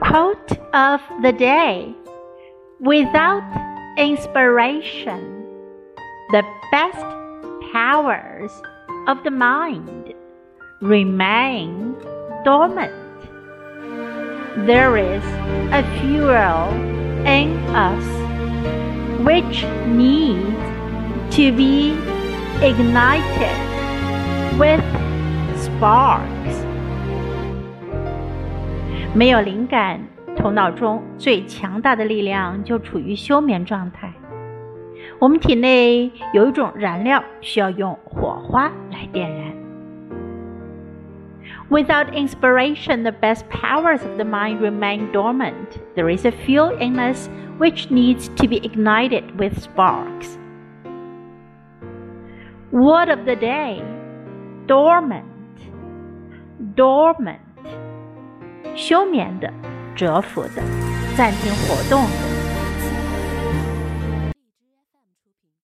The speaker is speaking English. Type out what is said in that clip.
Quote of the day Without inspiration, the best powers of the mind remain dormant. There is a fuel in us which needs to be ignited with sparks. 没有灵感，头脑中最强大的力量就处于休眠状态。我们体内有一种燃料需要用火花来点燃。Without inspiration, the best powers of the mind remain dormant. There is a fuel in us which needs to be ignited with sparks. Word of the day dormant, dormant. 休眠的、蛰伏的、暂停活动的。